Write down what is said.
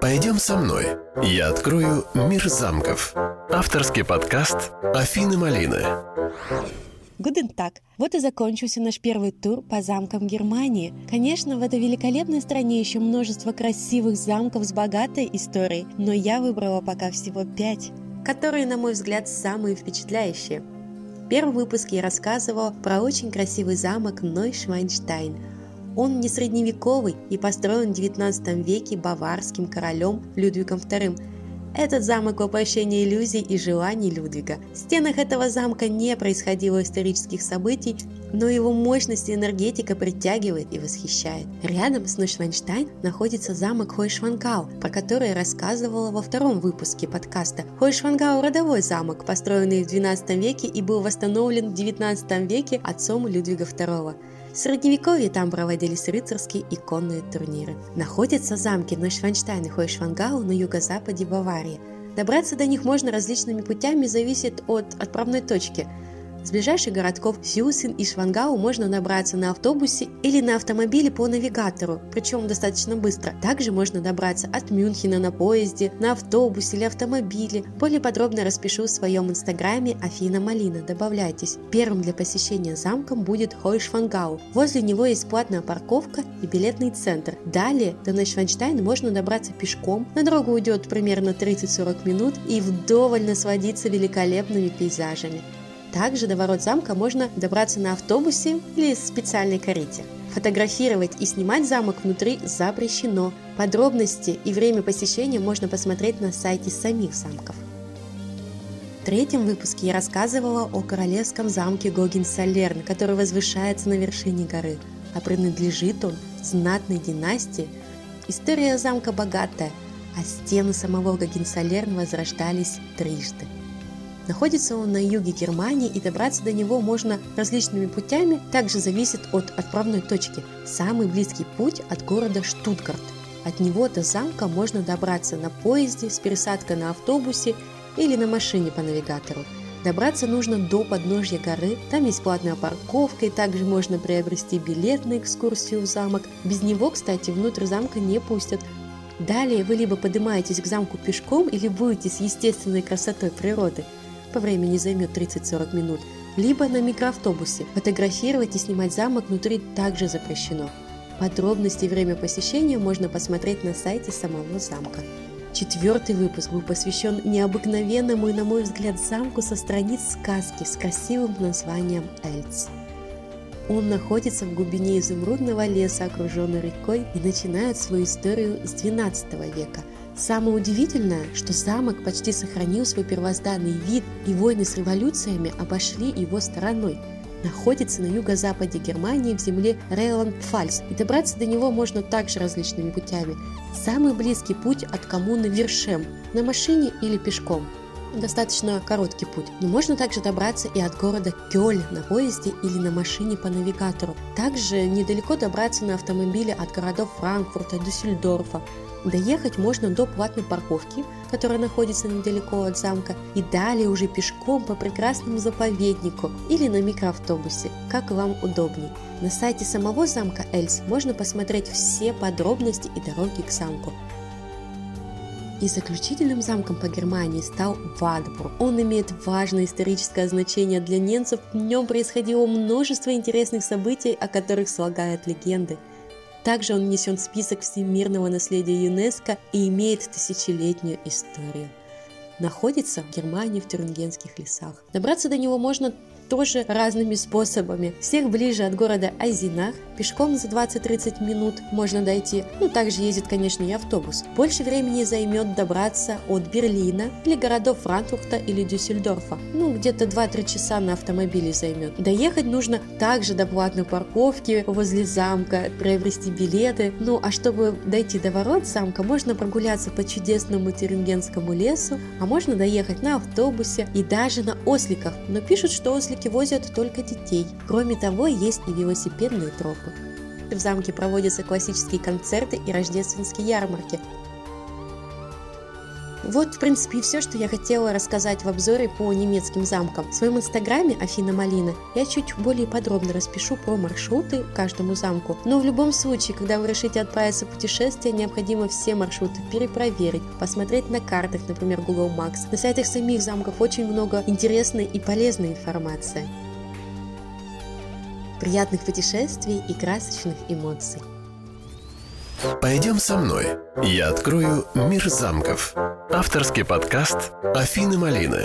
Пойдем со мной. Я открою мир замков. Авторский подкаст Афины Малины. Гуден так. Вот и закончился наш первый тур по замкам Германии. Конечно, в этой великолепной стране еще множество красивых замков с богатой историей, но я выбрала пока всего пять, которые, на мой взгляд, самые впечатляющие. В первом выпуске я рассказывала про очень красивый замок Нойшвайнштайн – он не средневековый и построен в XIX веке баварским королем Людвигом II. Этот замок – воплощение иллюзий и желаний Людвига. В стенах этого замка не происходило исторических событий, но его мощность и энергетика притягивает и восхищает. Рядом с Нойшвайнштайн находится замок Хойшвангау, про который рассказывала во втором выпуске подкаста. Хойшвангау – родовой замок, построенный в XII веке и был восстановлен в XIX веке отцом Людвига II. В Средневековье там проводились рыцарские и конные турниры. Находятся замки Нойшванштайн и Хойшвангау на юго-западе Баварии. Добраться до них можно различными путями, зависит от отправной точки – с ближайших городков Сьюсин и Швангау можно добраться на автобусе или на автомобиле по навигатору, причем достаточно быстро. Также можно добраться от Мюнхена на поезде, на автобусе или автомобиле. Более подробно распишу в своем инстаграме Афина Малина, добавляйтесь. Первым для посещения замком будет Хойшвангау. Возле него есть платная парковка и билетный центр. Далее до Нейшванштайна можно добраться пешком. На дорогу уйдет примерно 30-40 минут и вдоволь насладиться великолепными пейзажами. Также до ворот замка можно добраться на автобусе или специальной карете. Фотографировать и снимать замок внутри запрещено. Подробности и время посещения можно посмотреть на сайте самих замков. В третьем выпуске я рассказывала о королевском замке Гогенсалерн, который возвышается на вершине горы, а принадлежит он знатной династии. История замка богатая, а стены самого Гогенсалерн возрождались трижды. Находится он на юге Германии и добраться до него можно различными путями, также зависит от отправной точки. Самый близкий путь от города Штутгарт. От него до замка можно добраться на поезде с пересадкой на автобусе или на машине по навигатору. Добраться нужно до подножья горы, там есть платная парковка и также можно приобрести билет на экскурсию в замок. Без него, кстати, внутрь замка не пустят, Далее вы либо поднимаетесь к замку пешком или будете с естественной красотой природы – по времени займет 30-40 минут, либо на микроавтобусе. Фотографировать и снимать замок внутри также запрещено. Подробности и время посещения можно посмотреть на сайте самого замка. Четвертый выпуск был посвящен необыкновенному и, на мой взгляд, замку со страниц сказки с красивым названием Эльц. Он находится в глубине изумрудного леса, окруженный рекой, и начинает свою историю с XII века – Самое удивительное, что замок почти сохранил свой первозданный вид, и войны с революциями обошли его стороной. Находится на юго-западе Германии в земле Рейланд-Пфальц, и добраться до него можно также различными путями. Самый близкий путь от коммуны Вершем – на машине или пешком – достаточно короткий путь. Но можно также добраться и от города Кёль на поезде или на машине по навигатору. Также недалеко добраться на автомобиле от городов Франкфурта, Дюссельдорфа. Доехать можно до платной парковки, которая находится недалеко от замка, и далее уже пешком по прекрасному заповеднику или на микроавтобусе, как вам удобней. На сайте самого замка Эльс можно посмотреть все подробности и дороги к замку. И заключительным замком по Германии стал Вадбург. Он имеет важное историческое значение для немцев. В нем происходило множество интересных событий, о которых слагают легенды. Также он внесен в список всемирного наследия ЮНЕСКО и имеет тысячелетнюю историю. Находится в Германии в Тюрингенских лесах. Добраться до него можно тоже разными способами. Всех ближе от города Айзинах, пешком за 20-30 минут можно дойти. Ну, также ездит, конечно, и автобус. Больше времени займет добраться от Берлина или городов Франкфурта или Дюссельдорфа. Ну, где-то 2-3 часа на автомобиле займет. Доехать нужно также до платной парковки возле замка, приобрести билеты. Ну, а чтобы дойти до ворот замка, можно прогуляться по чудесному Тюрингенскому лесу, а можно доехать на автобусе и даже на осликах. Но пишут, что ослики парке возят только детей. Кроме того, есть и велосипедные тропы. В замке проводятся классические концерты и рождественские ярмарки. Вот, в принципе, и все, что я хотела рассказать в обзоре по немецким замкам. В своем инстаграме Афина Малина я чуть более подробно распишу про маршруты каждому замку. Но в любом случае, когда вы решите отправиться в путешествие, необходимо все маршруты перепроверить, посмотреть на картах, например, Google Maps. На сайтах самих замков очень много интересной и полезной информации. Приятных путешествий и красочных эмоций! Пойдем со мной. Я открою мир замков. Авторский подкаст Афины Малины.